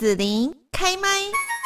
子琳开麦。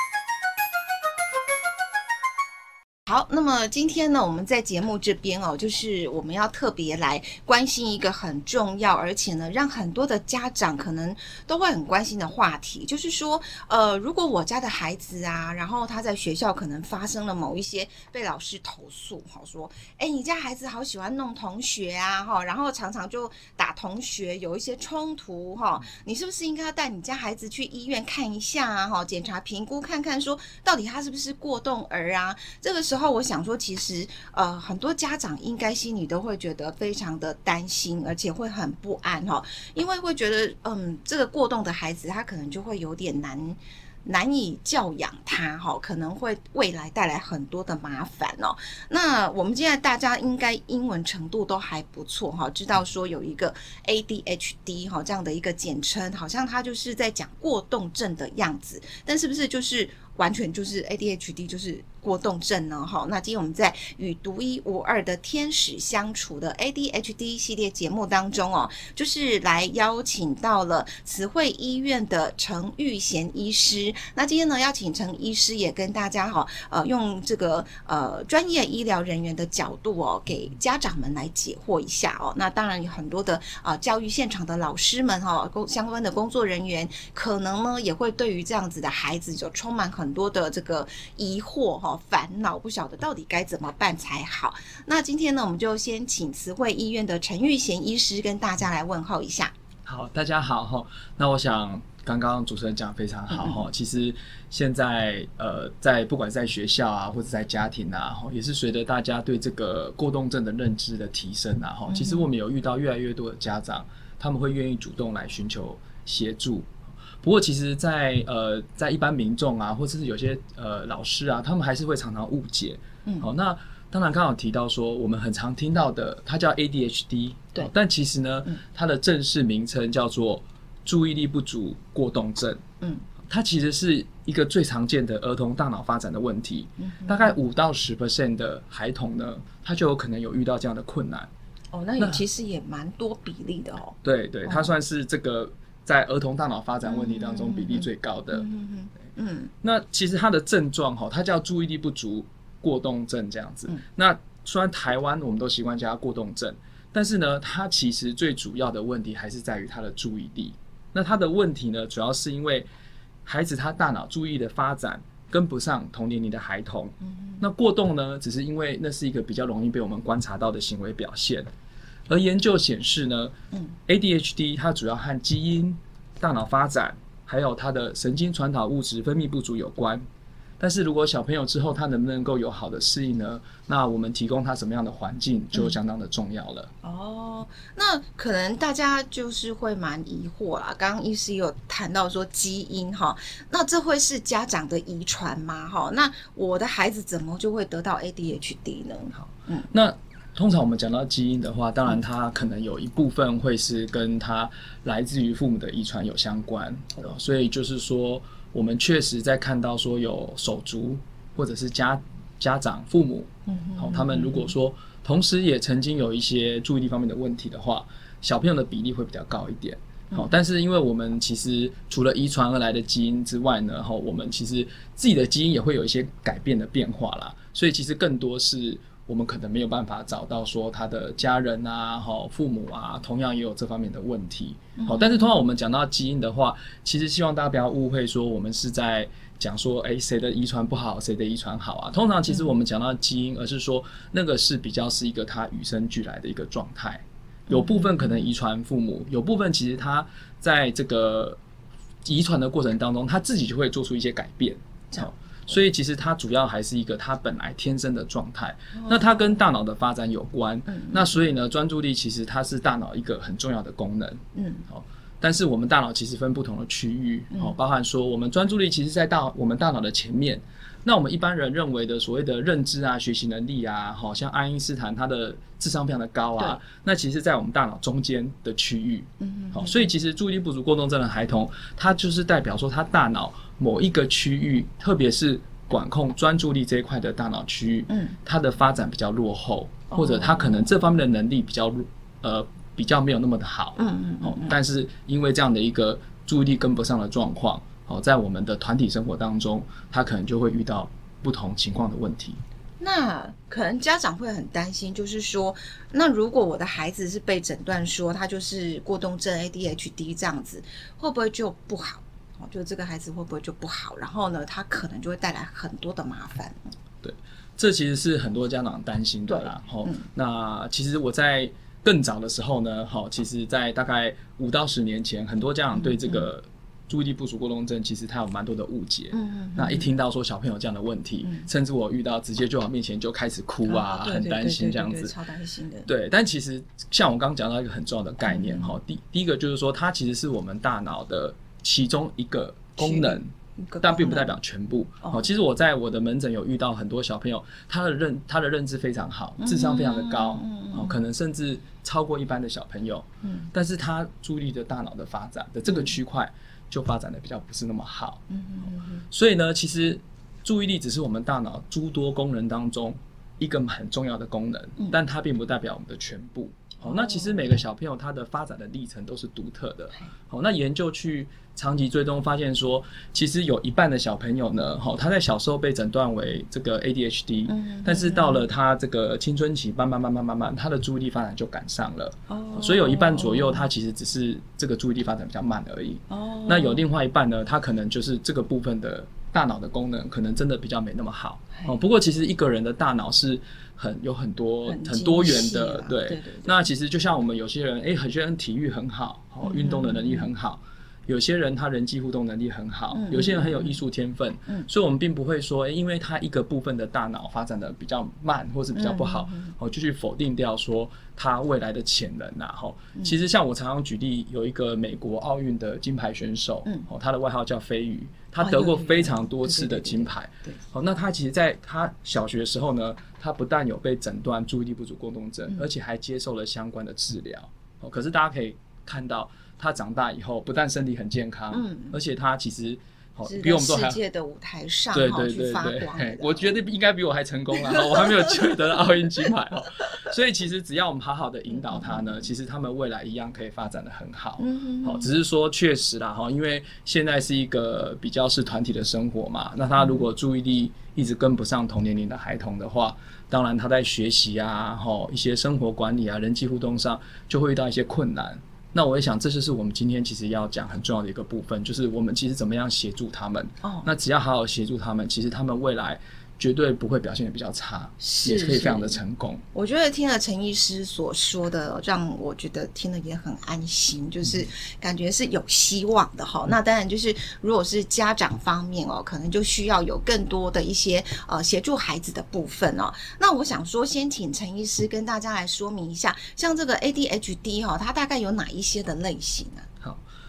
好，那么今天呢，我们在节目这边哦，就是我们要特别来关心一个很重要，而且呢，让很多的家长可能都会很关心的话题，就是说，呃，如果我家的孩子啊，然后他在学校可能发生了某一些被老师投诉，哈，说，哎，你家孩子好喜欢弄同学啊，哈，然后常常就打同学，有一些冲突，哈，你是不是应该要带你家孩子去医院看一下啊，哈，检查评估看看，说到底他是不是过动儿啊？这个时候。然后我想说，其实呃，很多家长应该心里都会觉得非常的担心，而且会很不安哈，因为会觉得，嗯，这个过动的孩子他可能就会有点难难以教养他哈，可能会未来带来很多的麻烦哦。那我们现在大家应该英文程度都还不错哈，知道说有一个 ADHD 哈这样的一个简称，好像他就是在讲过动症的样子，但是不是就是完全就是 ADHD 就是？过动症呢？哈，那今天我们在与独一无二的天使相处的 ADHD 系列节目当中哦，就是来邀请到了慈惠医院的陈玉贤医师。那今天呢，邀请陈医师也跟大家哈，呃，用这个呃专业医疗人员的角度哦，给家长们来解惑一下哦。那当然有很多的啊、教育现场的老师们哈，工相关的工作人员，可能呢也会对于这样子的孩子就充满很多的这个疑惑哈。烦恼不晓得到底该怎么办才好。那今天呢，我们就先请慈惠医院的陈玉贤医师跟大家来问候一下。好，大家好哈。那我想刚刚主持人讲得非常好哈。嗯、其实现在呃，在不管在学校啊，或者在家庭啊，也是随着大家对这个过动症的认知的提升啊，哈，其实我们有遇到越来越多的家长，他们会愿意主动来寻求协助。不过，其实在，在呃，在一般民众啊，或者是有些呃老师啊，他们还是会常常误解。嗯，好，那当然刚好提到说，我们很常听到的，它叫 ADHD，对，但其实呢，嗯、它的正式名称叫做注意力不足过动症。嗯，它其实是一个最常见的儿童大脑发展的问题。嗯，大概五到十 percent 的孩童呢，他就有可能有遇到这样的困难。哦，那也其实也蛮多比例的哦。对对，它算是这个。在儿童大脑发展问题当中，比例最高的。嗯嗯，那其实它的症状哈，它叫注意力不足过动症这样子。那虽然台湾我们都习惯叫它过动症，但是呢，它其实最主要的问题还是在于他的注意力。那他的问题呢，主要是因为孩子他大脑注意力的发展跟不上同年龄的孩童。那过动呢，只是因为那是一个比较容易被我们观察到的行为表现。而研究显示呢，嗯，ADHD 它主要和基因、大脑发展，还有它的神经传导物质分泌不足有关。但是如果小朋友之后他能不能够有好的适应呢？那我们提供他什么样的环境就相当的重要了。嗯、哦，那可能大家就是会蛮疑惑啦。刚刚医师有谈到说基因哈，那这会是家长的遗传吗？哈，那我的孩子怎么就会得到 ADHD 呢？好，嗯，那。通常我们讲到基因的话，当然它可能有一部分会是跟它来自于父母的遗传有相关，所以就是说，我们确实在看到说有手足或者是家家长父母，好，他们如果说同时也曾经有一些注意力方面的问题的话，小朋友的比例会比较高一点。好，但是因为我们其实除了遗传而来的基因之外呢，哈，我们其实自己的基因也会有一些改变的变化啦，所以其实更多是。我们可能没有办法找到说他的家人啊，好父母啊，同样也有这方面的问题。好，但是通常我们讲到基因的话，其实希望大家不要误会说我们是在讲说，哎，谁的遗传不好，谁的遗传好啊？通常其实我们讲到基因，而是说那个是比较是一个他与生俱来的一个状态。有部分可能遗传父母，有部分其实他在这个遗传的过程当中，他自己就会做出一些改变。好。所以其实它主要还是一个它本来天生的状态，那它跟大脑的发展有关。那所以呢，专注力其实它是大脑一个很重要的功能。嗯，好，但是我们大脑其实分不同的区域，好，包含说我们专注力其实在大我们大脑的前面。那我们一般人认为的所谓的认知啊、学习能力啊，好像爱因斯坦他的智商非常的高啊，那其实在我们大脑中间的区域。嗯，好，所以其实注意力不足过动症的孩童，他就是代表说他大脑。某一个区域，特别是管控专注力这一块的大脑区域，嗯，它的发展比较落后，或者他可能这方面的能力比较弱，呃，比较没有那么的好，嗯嗯，哦，但是因为这样的一个注意力跟不上的状况，哦，在我们的团体生活当中，他可能就会遇到不同情况的问题。那可能家长会很担心，就是说，那如果我的孩子是被诊断说他就是过动症 ADHD 这样子，会不会就不好？哦，就这个孩子会不会就不好？然后呢，他可能就会带来很多的麻烦。对，这其实是很多家长担心的啦。好、嗯，那其实我在更早的时候呢，好，其实，在大概五到十年前，很多家长对这个注意力不足过动症，其实他有蛮多的误解。嗯嗯。那一听到说小朋友这样的问题，嗯、甚至我遇到直接就往面前就开始哭啊，嗯、很担心这样子，超担心的。对，但其实像我刚刚讲到一个很重要的概念哈，第、嗯、第一个就是说，它其实是我们大脑的其中一个功能。但并不代表全部。哦，其实我在我的门诊有遇到很多小朋友，他的认他的认知非常好，智商非常的高，哦，可能甚至超过一般的小朋友。嗯，但是他注意力的大脑的发展的这个区块就发展的比较不是那么好。嗯嗯，所以呢，其实注意力只是我们大脑诸多功能当中一个很重要的功能，但它并不代表我们的全部。哦，那其实每个小朋友他的发展的历程都是独特的。好，那研究去长期追踪发现说，其实有一半的小朋友呢，哈，他在小时候被诊断为这个 ADHD，嗯，但是到了他这个青春期，慢慢慢慢慢慢，他的注意力发展就赶上了。哦，所以有一半左右，他其实只是这个注意力发展比较慢而已。哦，那有另外一半呢，他可能就是这个部分的大脑的功能可能真的比较没那么好。哦，不过其实一个人的大脑是。很有很多很，很多元的，对。那其实就像我们有些人，哎、欸，很多人体育很好，哦，运动的能力很好。有些人他人际互动能力很好，嗯、有些人很有艺术天分，嗯，所以我们并不会说，因为他一个部分的大脑发展的比较慢，或是比较不好，哦，就去否定掉说他未来的潜能呐，哈。其实像我常常举例，有一个美国奥运的金牌选手，嗯，哦，他的外号叫飞鱼，他得过非常多次的金牌，对，哦，那他其实在他小学的时候呢，他不但有被诊断注意力不足过动症，而且还接受了相关的治疗，哦，可是大家可以看到。他长大以后，不但身体很健康，嗯，而且他其实，好比我们都还世界的舞台上，对对对对，我觉得应该比我还成功了。我还没有机会得到奥运金牌哦，所以其实只要我们好好的引导他呢，其实他们未来一样可以发展的很好。嗯，好，只是说确实啦哈，因为现在是一个比较是团体的生活嘛，那他如果注意力一直跟不上同年龄的孩童的话，当然他在学习啊，哈，一些生活管理啊，人际互动上就会遇到一些困难。那我也想，这就是我们今天其实要讲很重要的一个部分，就是我们其实怎么样协助他们。哦，那只要好好协助他们，其实他们未来。绝对不会表现的比较差，是也可以非常的成功。我觉得听了陈医师所说的，让我觉得听了也很安心，就是感觉是有希望的哈、嗯。那当然就是，如果是家长方面哦，可能就需要有更多的一些呃协助孩子的部分哦。那我想说，先请陈医师跟大家来说明一下，像这个 ADHD 哈，它大概有哪一些的类型呢？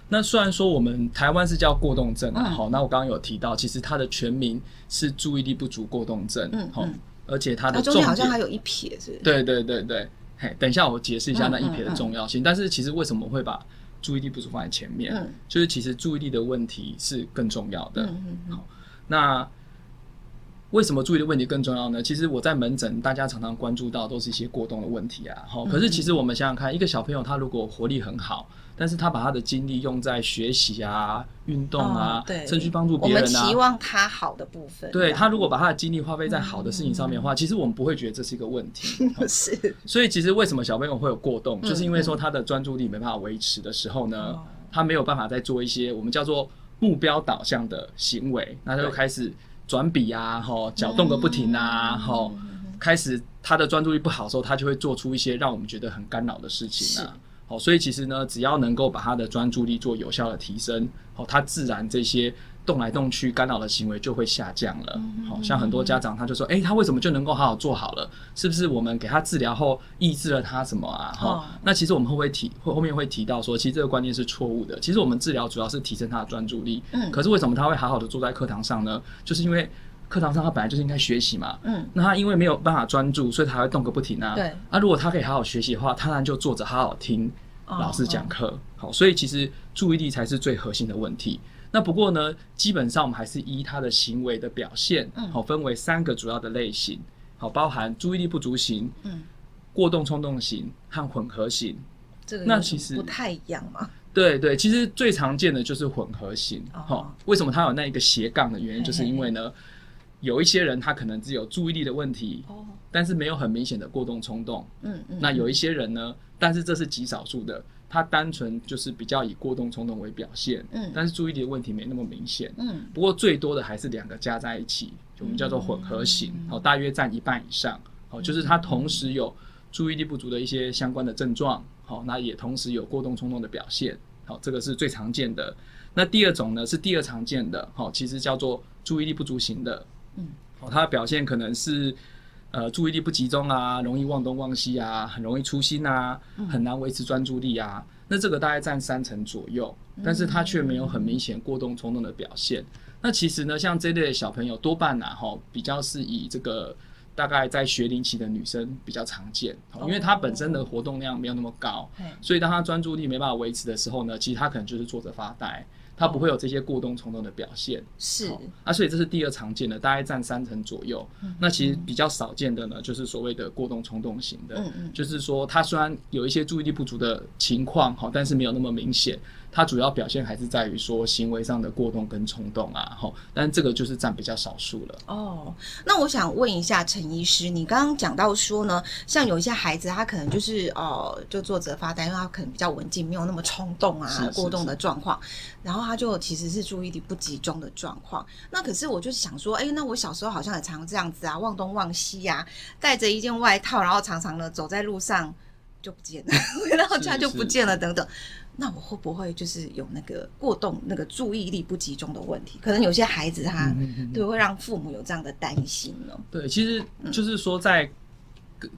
好。那虽然说我们台湾是叫过动症啊，好、嗯，那我刚刚有提到，其实它的全名是注意力不足过动症，嗯，嗯，而且它的重点、好像还有一撇，是，是？对对对对，嘿，等一下我解释一下那一撇的重要性。但是其实为什么会把注意力不足放在前面？嗯，就是其实注意力的问题是更重要的。好，那为什么注意力的问题更重要呢？其实我在门诊，大家常常关注到都是一些过动的问题啊，好，可是其实我们想想看，一个小朋友他如果活力很好。但是他把他的精力用在学习啊、运动啊，哦、对，甚至帮助别人啊。我们期望他好的部分。对，他如果把他的精力花费在好的事情上面的话，嗯、其实我们不会觉得这是一个问题。是。所以其实为什么小朋友会有过动，嗯、就是因为说他的专注力没办法维持的时候呢、嗯，他没有办法再做一些我们叫做目标导向的行为，那他就开始转笔啊，吼，脚动个不停啊，吼、嗯，开始他的专注力不好的时候，他就会做出一些让我们觉得很干扰的事情啊。好，所以其实呢，只要能够把他的专注力做有效的提升，好，他自然这些动来动去干扰的行为就会下降了。好，像很多家长他就说，诶，他为什么就能够好好做好了？是不是我们给他治疗后抑制了他什么啊？哈，那其实我们会不会提后后面会提到说，其实这个观念是错误的。其实我们治疗主要是提升他的专注力。嗯。可是为什么他会好好的坐在课堂上呢？就是因为课堂上他本来就是应该学习嘛。嗯。那他因为没有办法专注，所以他会动个不停啊。对。啊，如果他可以好好学习的话，他当然就坐着好好听。老师讲课，好，所以其实注意力才是最核心的问题。那不过呢，基本上我们还是依他的行为的表现，好，分为三个主要的类型，好，包含注意力不足型，嗯，过动冲动型和混合型。这个那其实不太一样嘛。对对，其实最常见的就是混合型。好、哦，为什么它有那一个斜杠的原因，就是因为呢，有一些人他可能只有注意力的问题，哦，但是没有很明显的过动冲动。嗯嗯，那有一些人呢，但是这是极少数的，他单纯就是比较以过动冲动为表现，嗯，但是注意力的问题没那么明显。嗯，不过最多的还是两个加在一起，就我们叫做混合型，好、嗯，大约占一半以上。好，就是他同时有注意力不足的一些相关的症状，好，那也同时有过动冲动的表现。好，这个是最常见的。那第二种呢，是第二常见的，好，其实叫做注意力不足型的。嗯，哦，他的表现可能是呃注意力不集中啊，容易忘东忘西啊，很容易粗心啊，很难维持专注力啊。那这个大概占三成左右，但是他却没有很明显过动冲动的表现。那其实呢，像这类的小朋友多半呢、啊，哈，比较是以这个。大概在学龄期的女生比较常见，因为她本身的活动量没有那么高，所以当她专注力没办法维持的时候呢，其实她可能就是坐着发呆，她不会有这些过动冲动的表现。是啊，所以这是第二常见的，大概占三成左右。那其实比较少见的呢，就是所谓的过动冲动型的，就是说他虽然有一些注意力不足的情况，好，但是没有那么明显。它主要表现还是在于说行为上的过动跟冲动啊，吼，但这个就是占比较少数了。哦，那我想问一下陈医师，你刚刚讲到说呢，像有一些孩子他可能就是哦，就坐着发呆，因为他可能比较文静，没有那么冲动啊，是是是过动的状况，然后他就其实是注意力不集中的状况。那可是我就想说，哎，那我小时候好像也常这样子啊，忘东忘西呀、啊，带着一件外套，然后常常呢走在路上就不见了，回到家就不见了，等等。那我会不会就是有那个过动、那个注意力不集中的问题？可能有些孩子他对会让父母有这样的担心呢？对，其实就是说在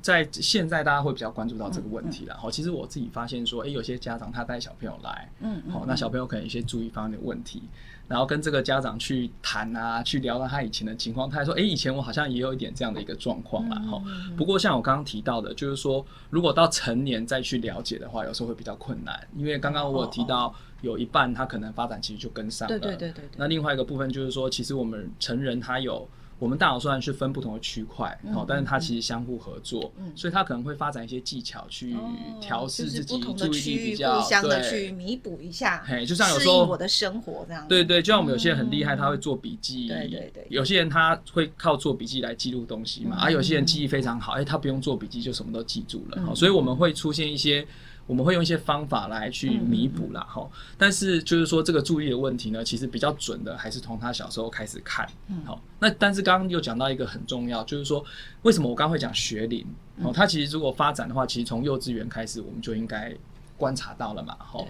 在现在大家会比较关注到这个问题了。好，其实我自己发现说，哎，有些家长他带小朋友来，嗯，好，那小朋友可能有些注意方面的问题。然后跟这个家长去谈啊，去聊到他以前的情况，他还说：“哎，以前我好像也有一点这样的一个状况啦。”哈，不过像我刚刚提到的，就是说，如果到成年再去了解的话，有时候会比较困难，因为刚刚我有提到有一半他可能发展其实就跟上了。对对对对。那另外一个部分就是说，其实我们成人他有。我们大脑虽然是分不同的区块，哦，但是它其实相互合作，嗯，所以它可能会发展一些技巧去调试自己注意力比较，互相的去弥补一下，嘿，就像有时候我的生活这样，对对，就像我们有些人很厉害，他会做笔记，对对对，有些人他会靠做笔记来记录东西嘛，而有些人记忆非常好，哎，他不用做笔记就什么都记住了，所以我们会出现一些。我们会用一些方法来去弥补啦，哈。但是就是说，这个注意的问题呢，其实比较准的还是从他小时候开始看，好、嗯。那但是刚刚又讲到一个很重要，就是说，为什么我刚刚会讲学龄？哦，他其实如果发展的话，其实从幼稚园开始我们就应该观察到了嘛，哈。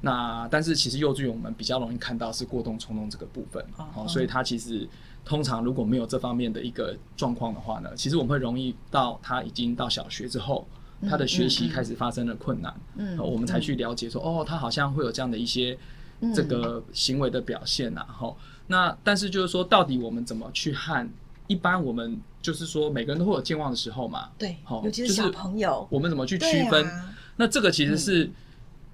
那但是其实幼稚园我们比较容易看到是过动冲动这个部分，好，所以他其实通常如果没有这方面的一个状况的话呢，其实我们会容易到他已经到小学之后。他的学习开始发生了困难，嗯，我们才去了解说，哦，他好像会有这样的一些这个行为的表现呐，哈。那但是就是说，到底我们怎么去和一般我们就是说每个人都会有健忘的时候嘛，对，好，尤其是小朋友，我们怎么去区分？那这个其实是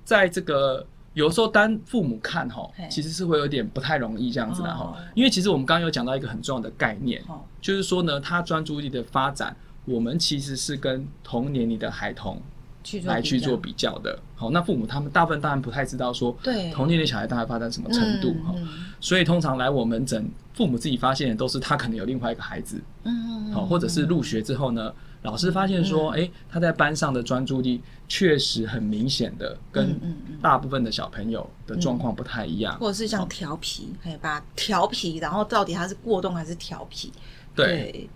在这个有时候当父母看哈，其实是会有点不太容易这样子的哈，因为其实我们刚刚有讲到一个很重要的概念，就是说呢，他专注力的发展。我们其实是跟同年龄的孩童来去做比较。的。好，那父母他们大部分当然不太知道说，对。同年龄小孩大概发展什么程度哈。所以通常来我门诊，父母自己发现的都是他可能有另外一个孩子，嗯，好，或者是入学之后呢，老师发现说，哎，他在班上的专注力确实很明显的跟大部分的小朋友的状况不太一样，或者是像调皮，可以把调皮，然后到底他是过动还是调皮？对。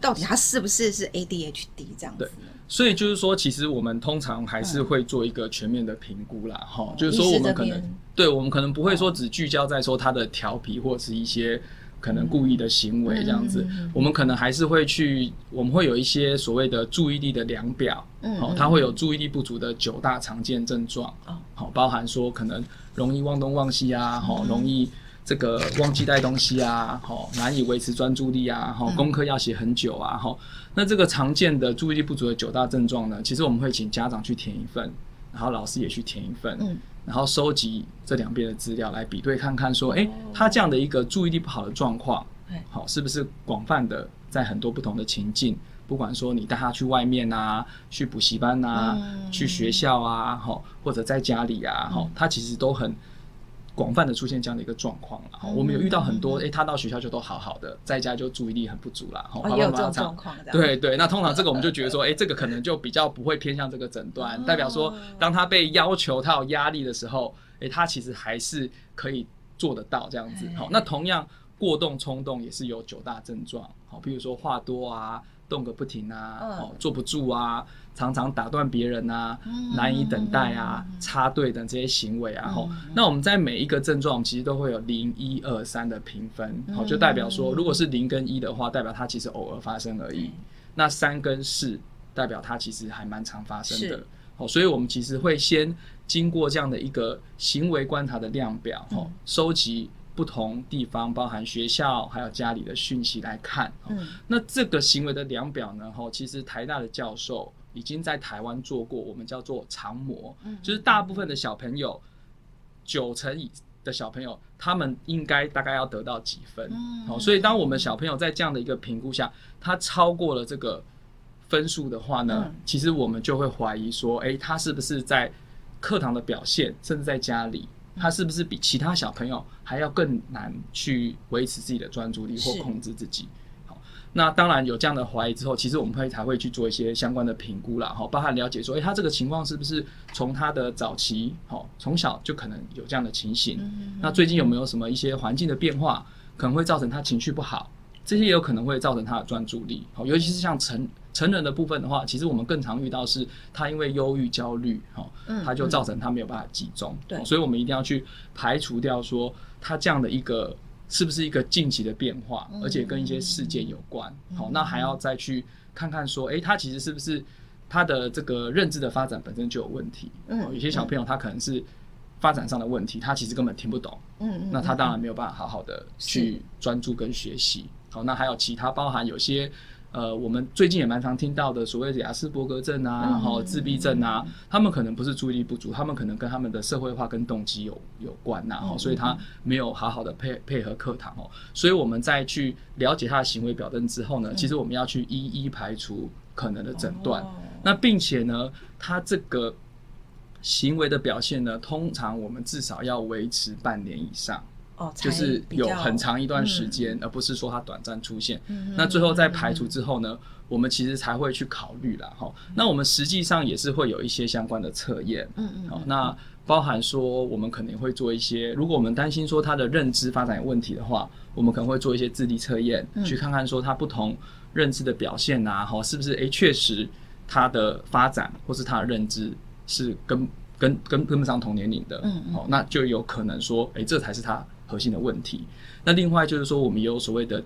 到底他是不是是 ADHD 这样子？对，所以就是说，其实我们通常还是会做一个全面的评估啦，哈、嗯，就是说我们可能，对我们可能不会说只聚焦在说他的调皮或者是一些可能故意的行为这样子，嗯、我们可能还是会去，我们会有一些所谓的注意力的量表，嗯，好，它会有注意力不足的九大常见症状，哦，好，包含说可能容易忘东忘西啊，好，容易。这个忘记带东西啊，好，难以维持专注力啊，好，功课要写很久啊，好，那这个常见的注意力不足的九大症状呢，其实我们会请家长去填一份，然后老师也去填一份，嗯，然后收集这两边的资料来比对看看，说，哎，他这样的一个注意力不好的状况，好，是不是广泛的在很多不同的情境，不管说你带他去外面啊，去补习班啊，嗯、去学校啊，哈，或者在家里啊，哈、嗯，他其实都很广泛的出现这样的一个状况了。嗯、我们有遇到很多，哎、嗯欸，他到学校就都好好的，在家就注意力很不足啦，哈、哦，也有这种状况。对对，那通常这个我们就觉得说，哎、欸，这个可能就比较不会偏向这个诊断，嗯、代表说，当他被要求他有压力的时候，哎、欸，他其实还是可以做得到这样子。好、嗯，那同样过动冲动也是有九大症状，好，比如说话多啊。动个不停啊，哦，坐不住啊，常常打断别人啊，嗯、难以等待啊，嗯、插队等这些行为啊，吼、嗯，那我们在每一个症状，其实都会有零一二三的评分，好、嗯，就代表说，如果是零跟一的话，代表它其实偶尔发生而已；嗯、那三跟四，代表它其实还蛮常发生的，好，所以我们其实会先经过这样的一个行为观察的量表，吼、嗯，收集。不同地方，包含学校还有家里的讯息来看，嗯，那这个行为的量表呢，哈，其实台大的教授已经在台湾做过，我们叫做常模，嗯，就是大部分的小朋友，九成以的小朋友，他们应该大概要得到几分，嗯，好，所以当我们小朋友在这样的一个评估下，他超过了这个分数的话呢，嗯，其实我们就会怀疑说，哎，他是不是在课堂的表现，甚至在家里。他是不是比其他小朋友还要更难去维持自己的专注力或控制自己？好，那当然有这样的怀疑之后，其实我们会才会去做一些相关的评估啦，哈，包含了解说，诶，他这个情况是不是从他的早期，好，从小就可能有这样的情形？那最近有没有什么一些环境的变化，可能会造成他情绪不好？这些也有可能会造成他的专注力，好，尤其是像成成人的部分的话，其实我们更常遇到是他因为忧郁、焦虑，哈，他就造成他没有办法集中，对，所以我们一定要去排除掉说他这样的一个是不是一个近期的变化，而且跟一些事件有关，好，那还要再去看看说，诶，他其实是不是他的这个认知的发展本身就有问题，嗯，有些小朋友他可能是发展上的问题，他其实根本听不懂，嗯，那他当然没有办法好好的去专注跟学习。好，那还有其他包含有些，呃，我们最近也蛮常听到的所谓的亚斯伯格症啊，然后自闭症啊，他们可能不是注意力不足，他们可能跟他们的社会化跟动机有有关呐，哈，所以他没有好好的配配合课堂哦，所以我们在去了解他的行为表征之后呢，其实我们要去一一排除可能的诊断，那并且呢，他这个行为的表现呢，通常我们至少要维持半年以上。就是有很长一段时间，而不是说它短暂出现。那最后在排除之后呢，我们其实才会去考虑啦。哈。那我们实际上也是会有一些相关的测验。嗯嗯。好，那包含说我们可能会做一些，如果我们担心说他的认知发展有问题的话，我们可能会做一些智力测验，去看看说他不同认知的表现啊，哈，是不是诶确实他的发展或是他的认知是跟跟跟跟不上同年龄的。嗯嗯。好，那就有可能说，诶，这才是他。核心的问题。那另外就是说，我们也有所谓的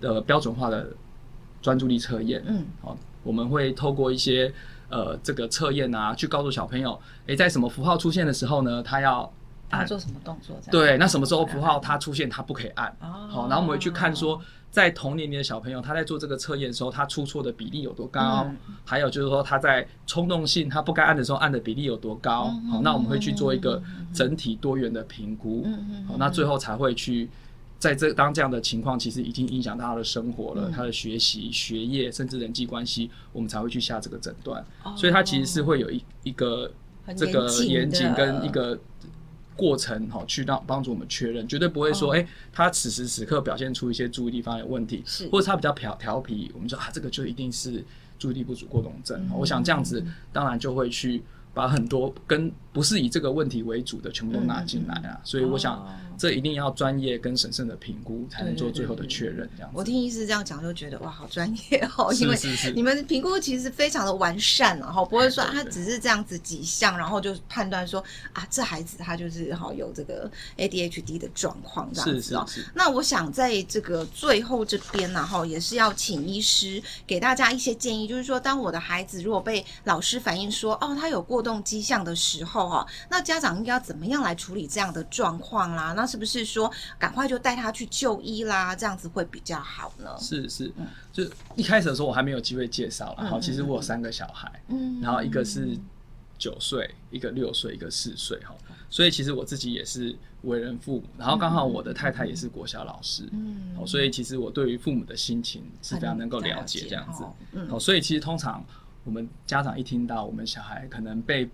呃标准化的专注力测验。嗯，好，我们会透过一些呃这个测验啊，去告诉小朋友，诶、欸，在什么符号出现的时候呢，他要按做什么动作？对，那什么时候符号它出现，他不可以按。哦。好，然后我们会去看说，在同年龄的小朋友，他在做这个测验的时候，他出错的比例有多高？嗯、还有就是说，他在冲动性他不该按的时候，按的比例有多高？嗯、好，那我们会去做一个整体多元的评估。嗯、好，那最后才会去在这当这样的情况其实已经影响到他的生活了，嗯、他的学习、学业甚至人际关系，我们才会去下这个诊断。哦、所以他其实是会有一一个这个严谨跟一个。过程哈，去让帮助我们确认，绝对不会说，哎、oh. 欸，他此时此刻表现出一些注意力方面的问题，是，或者他比较调调皮，我们说啊，这个就一定是注意力不足过动症。Mm hmm. 我想这样子，当然就会去把很多跟不是以这个问题为主的全部都拿进来啊，mm hmm. 所以我想。Oh. 这一定要专业跟审慎的评估，才能做最后的确认。这样子，我听医师这样讲，就觉得哇，好专业哦！因为你们评估其实非常的完善，然后不会说他只是这样子几项，然后就判断说啊，这孩子他就是好有这个 ADHD 的状况这样子哦。那我想在这个最后这边呢，哈，也是要请医师给大家一些建议，就是说，当我的孩子如果被老师反映说哦，他有过动迹象的时候，哈，那家长应该要怎么样来处理这样的状况啦？那是不是说赶快就带他去就医啦？这样子会比较好呢？是是，就一开始的时候我还没有机会介绍了。好，其实我有三个小孩，嗯，然后一个是九岁，一个六岁，一个四岁，哈。所以其实我自己也是为人父母，然后刚好我的太太也是国小老师，嗯，哦，所以其实我对于父母的心情是非常能够了解这样子，嗯，哦，所以其实通常我们家长一听到我们小孩可能被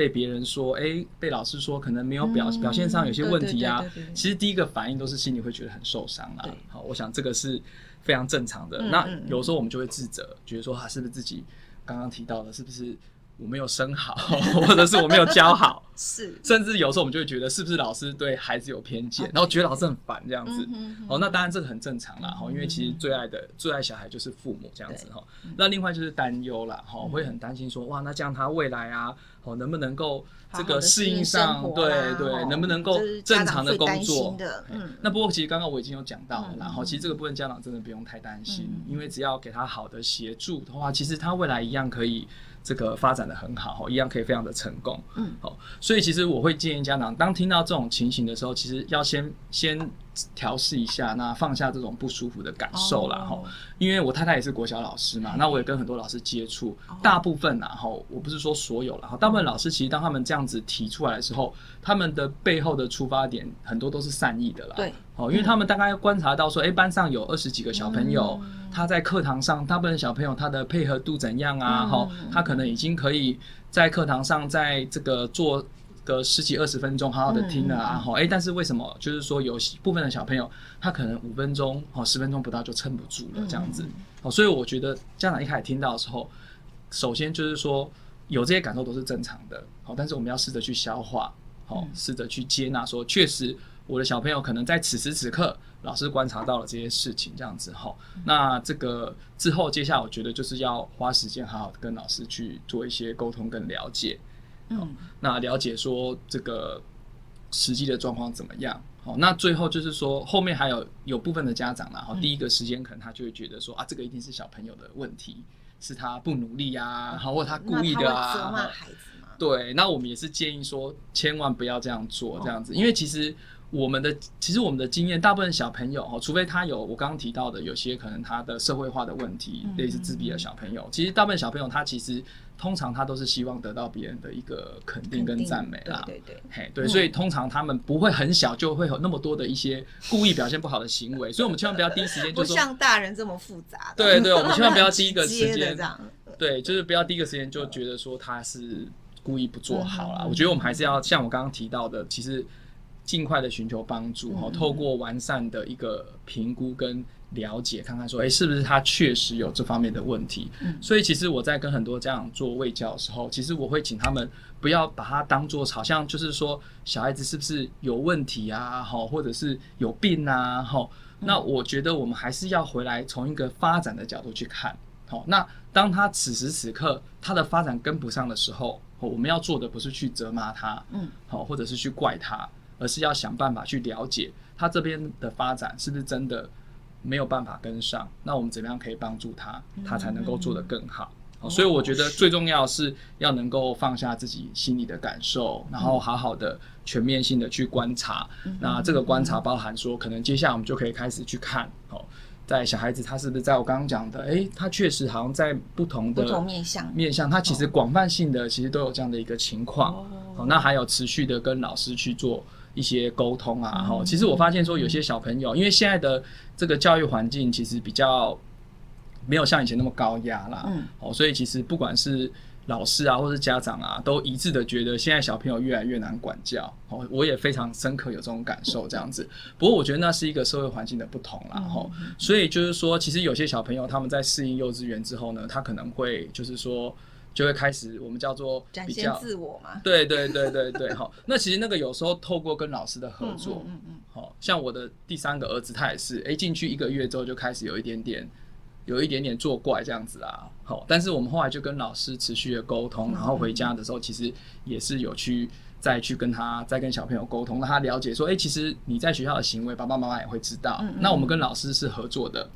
被别人说，哎，被老师说可能没有表表现上有些问题啊，其实第一个反应都是心里会觉得很受伤啊，好，我想这个是非常正常的。那有时候我们就会自责，觉得说他是不是自己刚刚提到的，是不是？我没有生好，或者是我没有教好，是，甚至有时候我们就会觉得是不是老师对孩子有偏见，Okay. 然后觉得老师很烦这样子。嗯、哼哼哦，那当然这个很正常啦，哈、嗯，因为其实最爱的最爱小孩就是父母这样子哈。那另外就是担忧啦，哈，会很担心说，哇，那这样他未来啊，哦，能不能够这个适应上，对对，能不能够正常的工作？嗯，那不过其实刚刚我已经有讲到了，然后其实这个部分家长真的不用太担心，因为只要给他好的协助的话，其实他未来一样可以。这个发展的很好，一样可以非常的成功。嗯，好，所以其实我会建议家长，当听到这种情形的时候，其实要先先调试一下，那放下这种不舒服的感受啦。哈。因为我太太也是国小老师嘛，那我也跟很多老师接触，大部分然后我不是说所有了哈，大部分老师其实当他们这样子提出来的时候，他们的背后的出发点很多都是善意的啦。对，哦，因为他们大概观察到说，哎，班上有二十几个小朋友。他在课堂上，大部分小朋友他的配合度怎样啊？哈、嗯，他可能已经可以在课堂上，在这个做个十几二十分钟，好好的听了啊。哈、嗯，哎，但是为什么就是说有部分的小朋友，他可能五分钟哦十分钟不到就撑不住了这样子。哦、嗯，所以我觉得家长一开始听到的时候，首先就是说有这些感受都是正常的。好，但是我们要试着去消化，好，试着去接纳，说确实我的小朋友可能在此时此刻。老师观察到了这些事情，这样子哈，那这个之后，接下来我觉得就是要花时间好好跟老师去做一些沟通跟了解，嗯，那了解说这个实际的状况怎么样？好，那最后就是说后面还有有部分的家长然后第一个时间可能他就会觉得说啊，这个一定是小朋友的问题，是他不努力啊，好，或者他故意的啊，责骂孩子吗？对，那我们也是建议说，千万不要这样做，这样子，因为其实。我们的其实我们的经验，大部分小朋友哦，除非他有我刚刚提到的有些可能他的社会化的问题，类似自闭的小朋友，其实大部分小朋友他其实通常他都是希望得到别人的一个肯定跟赞美啦，对对对，嘿对，所以通常他们不会很小就会有那么多的一些故意表现不好的行为，所以我们千万不要第一时间 就说像大人这么复杂，对对，我们千万不要第一个 时间对，就是不要第一个时间就觉得说他是故意不做好啦。我觉得我们还是要像我刚刚提到的，其实。尽快的寻求帮助，哈，透过完善的一个评估跟了解，看看说，哎，是不是他确实有这方面的问题。嗯，所以其实我在跟很多家长做卫教的时候，其实我会请他们不要把它当做好像就是说小孩子是不是有问题啊，哈，或者是有病啊，哈。那我觉得我们还是要回来从一个发展的角度去看，好，那当他此时此刻他的发展跟不上的时候，我们要做的不是去责骂他，嗯，好，或者是去怪他。而是要想办法去了解他这边的发展是不是真的没有办法跟上，那我们怎么样可以帮助他，他才能够做得更好。所以我觉得最重要是要能够放下自己心里的感受，然后好好的全面性的去观察。那这个观察包含说，可能接下来我们就可以开始去看哦，在小孩子他是不是在我刚刚讲的，诶，他确实好像在不同的面向面向，他其实广泛性的其实都有这样的一个情况。哦，那还有持续的跟老师去做。一些沟通啊，哈，其实我发现说有些小朋友，因为现在的这个教育环境其实比较没有像以前那么高压啦，嗯，哦，所以其实不管是老师啊，或是家长啊，都一致的觉得现在小朋友越来越难管教，哦，我也非常深刻有这种感受，这样子。不过我觉得那是一个社会环境的不同啦，哈，所以就是说，其实有些小朋友他们在适应幼稚园之后呢，他可能会就是说。就会开始，我们叫做比较展现自我嘛。对对对对对，好。那其实那个有时候透过跟老师的合作，嗯嗯，好像我的第三个儿子，他也是，哎，进去一个月之后就开始有一点点，有一点点作怪这样子啊。好，但是我们后来就跟老师持续的沟通，然后回家的时候，其实也是有去再去跟他再跟小朋友沟通，让他了解说，哎，其实你在学校的行为，爸爸妈妈也会知道。那我们跟老师是合作的。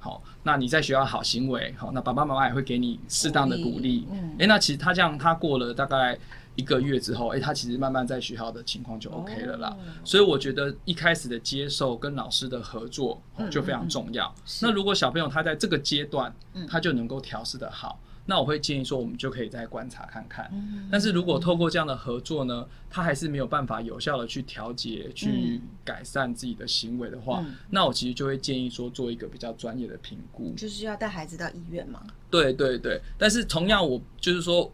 好，那你在学校好行为，好，那爸爸妈妈也会给你适当的鼓励。嗯，哎，那其实他这样，他过了大概一个月之后，哎，他其实慢慢在学校的情况就 OK 了啦。所以我觉得一开始的接受跟老师的合作就非常重要。那如果小朋友他在这个阶段，他就能够调试的好，那我会建议说，我们就可以再观察看看。嗯、但是如果透过这样的合作呢，他还是没有办法有效的去调节、去改善自己的行为的话，嗯、那我其实就会建议说，做一个比较专业的评估，就是要带孩子到医院嘛。对对对，但是同样，我就是说，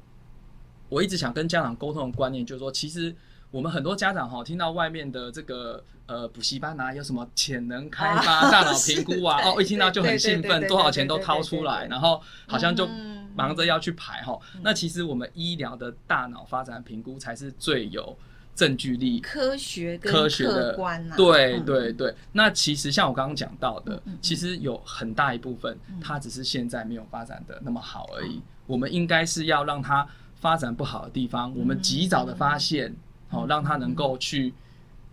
我一直想跟家长沟通的观念，就是说，其实。我们很多家长哈，听到外面的这个呃补习班啊，有什么潜能开发、大脑评估啊，哦，一听到就很兴奋，多少钱都掏出来，然后好像就忙着要去排哈。那其实我们医疗的大脑发展评估才是最有证据力、科学、科学的观。对对对。那其实像我刚刚讲到的，其实有很大一部分，它只是现在没有发展的那么好而已。我们应该是要让它发展不好的地方，我们及早的发现。好，让他能够去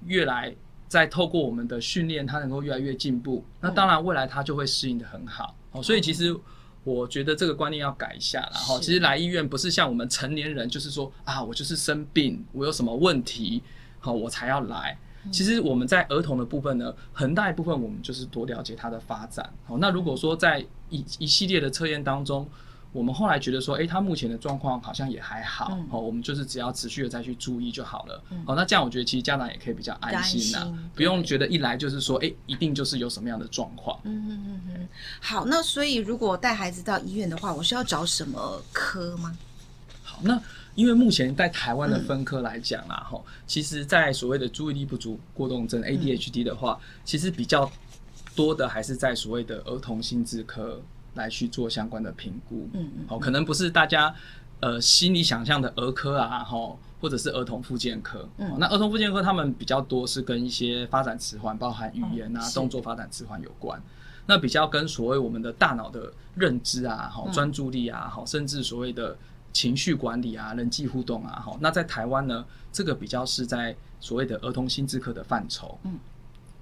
越来再透过我们的训练，他能够越来越进步。那当然，未来他就会适应的很好。哦，所以其实我觉得这个观念要改一下。然后，其实来医院不是像我们成年人，就是说啊，我就是生病，我有什么问题，好，我才要来。其实我们在儿童的部分呢，很大一部分我们就是多了解他的发展。好，那如果说在一一系列的测验当中，我们后来觉得说，哎，他目前的状况好像也还好，嗯、哦，我们就是只要持续的再去注意就好了。嗯、哦，那这样我觉得其实家长也可以比较安心呐，心不用觉得一来就是说，哎，一定就是有什么样的状况。嗯嗯嗯嗯。好，那所以如果带孩子到医院的话，我是要找什么科吗？好，那因为目前在台湾的分科来讲啊，哈、嗯，其实，在所谓的注意力不足过动症 ADHD 的话，嗯、其实比较多的还是在所谓的儿童心智科。来去做相关的评估，嗯嗯，好，可能不是大家呃心里想象的儿科啊，哈，或者是儿童复健科，嗯，那儿童复健科他们比较多是跟一些发展迟缓，包含语言啊、动作发展迟缓有关，那比较跟所谓我们的大脑的认知啊，好，专注力啊，哈，甚至所谓的情绪管理啊、人际互动啊，好，那在台湾呢，这个比较是在所谓的儿童心智科的范畴，嗯，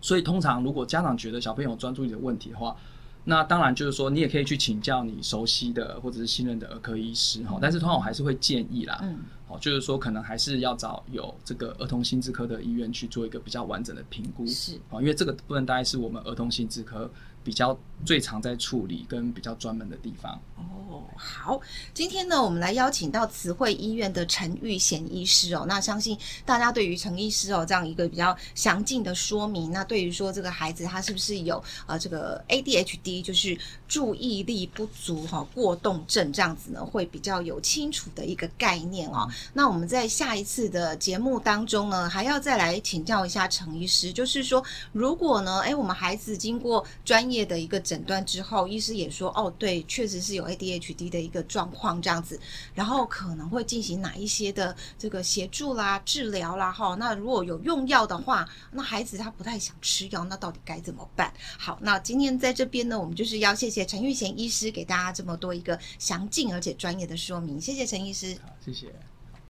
所以通常如果家长觉得小朋友专注力的问题的话，那当然就是说，你也可以去请教你熟悉的或者是信任的儿科医师哈，但是通常我还是会建议啦，嗯，好，就是说可能还是要找有这个儿童心智科的医院去做一个比较完整的评估，是。啊，因为这个部分大概是我们儿童心智科比较最常在处理跟比较专门的地方。哦，好，今天呢，我们来邀请到慈惠医院的陈玉贤医师哦。那相信大家对于陈医师哦这样一个比较详尽的说明，那对于说这个孩子他是不是有呃这个 ADHD，就是注意力不足哈过动症这样子呢，会比较有清楚的一个概念哦。那我们在下一次的节目当中呢，还要再来请教一下陈医师，就是说如果呢，哎，我们孩子经过专业业的一个诊断之后，医师也说哦，对，确实是有 ADHD 的一个状况这样子，然后可能会进行哪一些的这个协助啦、治疗啦，哈。那如果有用药的话，那孩子他不太想吃药，那到底该怎么办？好，那今天在这边呢，我们就是要谢谢陈玉贤医师给大家这么多一个详尽而且专业的说明，谢谢陈医师。好，谢谢。